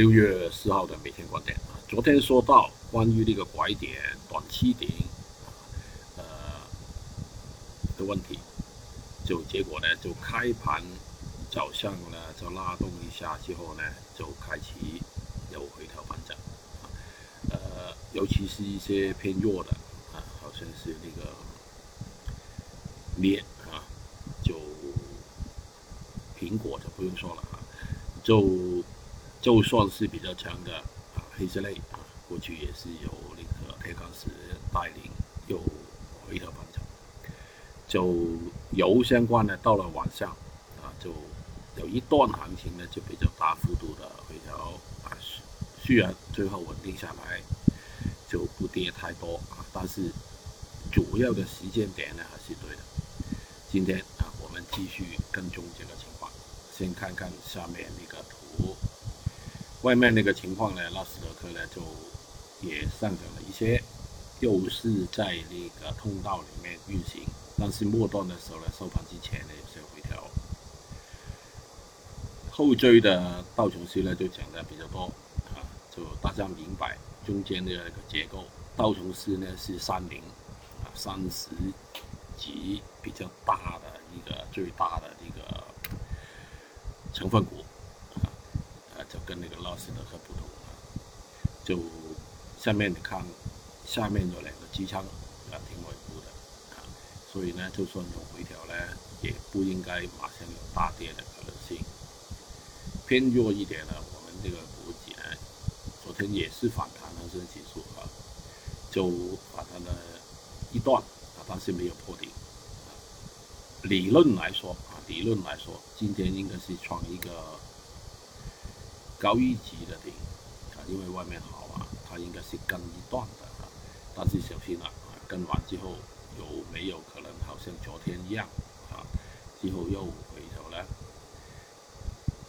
六月四号的每天观点啊，昨天说到关于那个拐点、短期顶呃的问题，就结果呢，就开盘早上呢就拉动一下之后呢，就开启有回调反转啊，呃，尤其是一些偏弱的啊，好像是那个镍啊，就苹果就不用说了啊，就。就算是比较强的啊，黑色类啊，过去也是由那个铁矿石带领又回调反转，就油相关的到了晚上啊，就有一段行情呢就比较大幅度的回调啊，虽然最后稳定下来，就不跌太多啊，但是主要的时间点呢还是对的。今天啊，我们继续跟踪这个情况，先看看下面那个图。外面那个情况呢，纳斯达克呢就也上涨了一些，又是在那个通道里面运行，但是末端的时候呢，收盘之前呢有些回调。后追的道琼斯呢就讲的比较多啊，就大家明白中间的那个结构，道琼斯呢是三零啊三十级比较大的一个最大的一个成分股。跟那个拉斯德克不同啊，就下面你看，下面有两个机枪啊，挺稳固的啊，所以呢，就算有回调呢，也不应该马上有大跌的可能性。偏弱一点呢，我们这个股指呢，昨天也是反弹恒生指数啊，就反弹了一段啊，但是没有破顶。理论来说啊，理论来说，今天应该是创一个。高一级的顶啊，因为外面好啊，它应该是跟一段的啊，但是小心了啊，跟完之后有没有可能好像昨天一样啊，之后又回头了？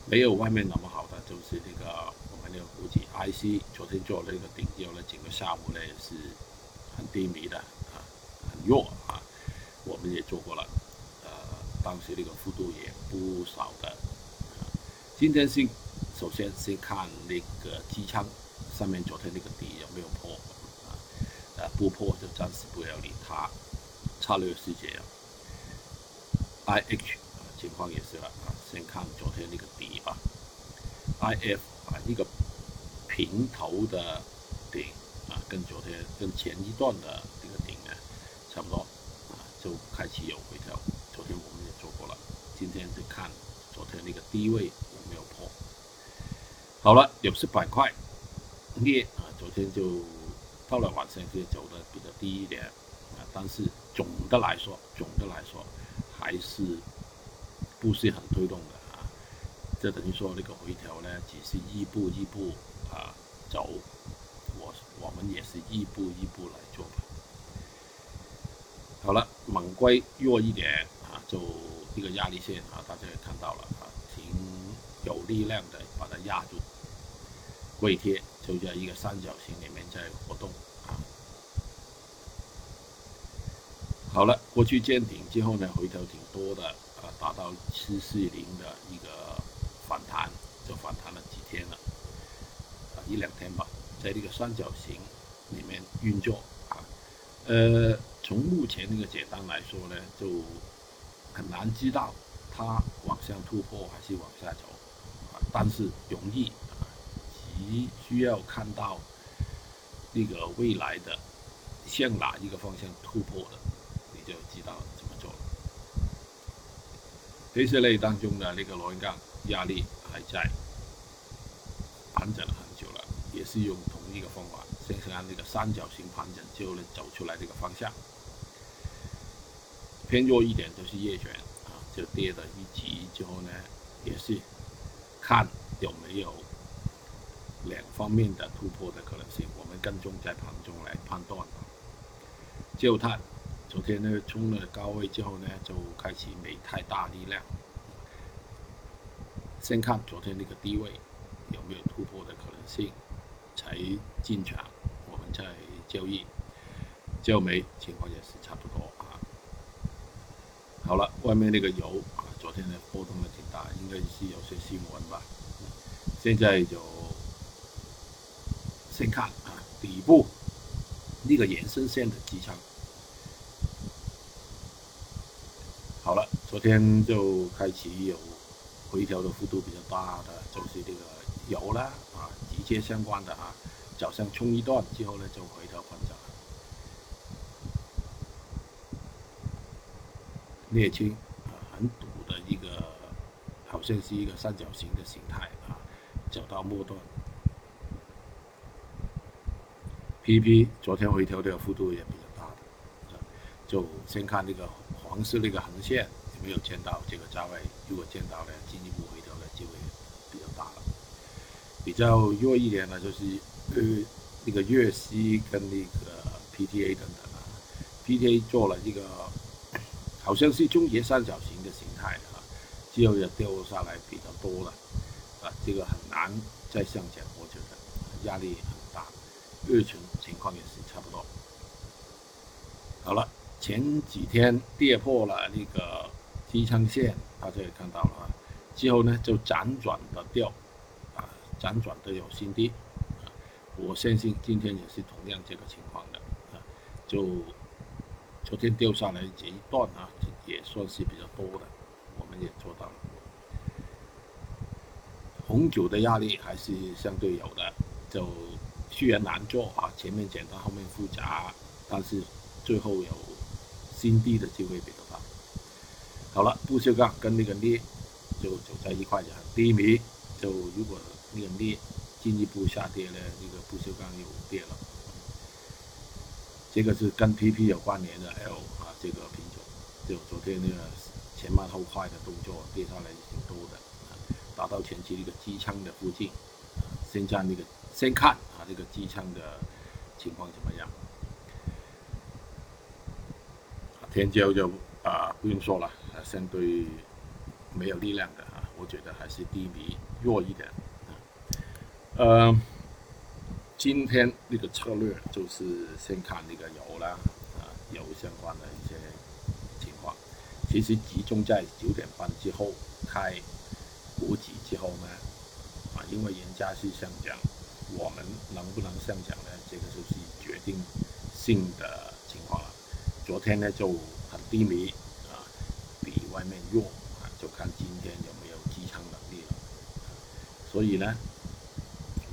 没有外面那么好的，就是那个我们那个估计 IC 昨天做了一个顶之后呢，整个下午呢是很低迷的啊，很弱啊，我们也做过了，呃，当时那个幅度也不少的啊，今天是。首先先看那个机枪上面昨天那个底有没有破啊？呃，不破就暂时不要理它。策略是这样，I H 啊情况也是了啊，先看昨天那个底吧。I F 啊一个平头的顶啊，跟昨天跟前一段的这个顶呢差不多啊，就开启有回调。昨天我们也做过了，今天就看昨天那个低位。好了，有色板块镍啊，昨天就到了晚上就走的比较低一点啊，但是总的来说，总的来说还是不是很推动的啊。这等于说那个回调呢，只是一步一步啊走，我我们也是一步一步来做吧。好了，猛龟弱一点啊，就一个压力线啊，大家也看到了啊，挺有力量的，把它压住。跪贴就在一个三角形里面在活动啊。好了，过去见顶之后呢，回调挺多的啊，达到七四零的一个反弹，就反弹了几天了啊，一两天吧，在这个三角形里面运作啊。呃，从目前那个简单来说呢，就很难知道它往上突破还是往下走，但是容易啊。你需要看到那个未来的向哪一个方向突破的，你就知道怎么做了。黑色类当中的那个螺纹钢压力还在盘整了很久了，也是用同一个方法，先是按那个三角形盘整，就能走出来这个方向。偏弱一点就是叶卷啊，就跌了一级之后呢，也是看有没有。两方面的突破的可能性，我们跟踪在盘中来判断。焦炭昨天呢冲了高位之后呢，就开始没太大力量。先看昨天那个低位有没有突破的可能性，才进场，我们再交易。焦煤情况也是差不多啊。好了，外面那个油，昨天的波动的挺大，应该是有些新闻吧。现在就。先看啊底部那个延伸线的支撑。好了，昨天就开始有回调的幅度比较大的，就是这个油啦啊，直接相关的啊，早上冲一段之后呢，就回调反转。沥青啊，很堵，好像是一个三角形的形态啊，走到末端。PP 昨天回调的幅度也比较大的，就先看这个黄色那个横线有没有见到这个价位，如果见到了，进一步回调的机会比较大了。比较弱一点的就是呃那个粤西跟那个 PTA 等等啊，PTA 做了这个。好像是终结三角形，之后也掉下来比较多了，啊，这个很难再向前，我觉得压力很大。日程情况也是差不多。好了，前几天跌破了那个支撑线，大家也看到了啊，之后呢就辗转的掉，啊，辗转的有新低，啊，我相信今天也是同样这个情况的，啊，就。昨天掉下来这一段啊，也算是比较多的，做到了。红酒的压力还是相对有的，就虽然难做啊，前面简单后面复杂，但是最后有新低的机会比较大。好了，不锈钢跟那个镍就走在一块就很低迷，就如果那个镍进一步下跌呢，那个不锈钢又跌了。这个是跟 PP 有关联的 L 啊，这个品种，就昨天那个前慢后快的动作跌下来挺多的，啊，打到前期那个机枪的附近，啊先看那个先看啊这个机枪的情况怎么样。天骄就啊不用说了，啊相对没有力量的啊，我觉得还是低迷弱一点，嗯。今天那个策略就是先看那个油啦，啊，油相关的一些。其实集中在九点半之后开股指之后呢，啊，因为人家是上涨，我们能不能上涨呢？这个就是决定性的情况了。昨天呢就很低迷，啊，比外面弱，啊，就看今天有没有支撑能力了。所以呢。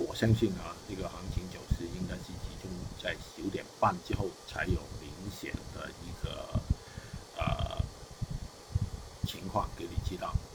我相信啊，这个行情走势应该是集中在九点半之后才有明显的一个情况给你知道。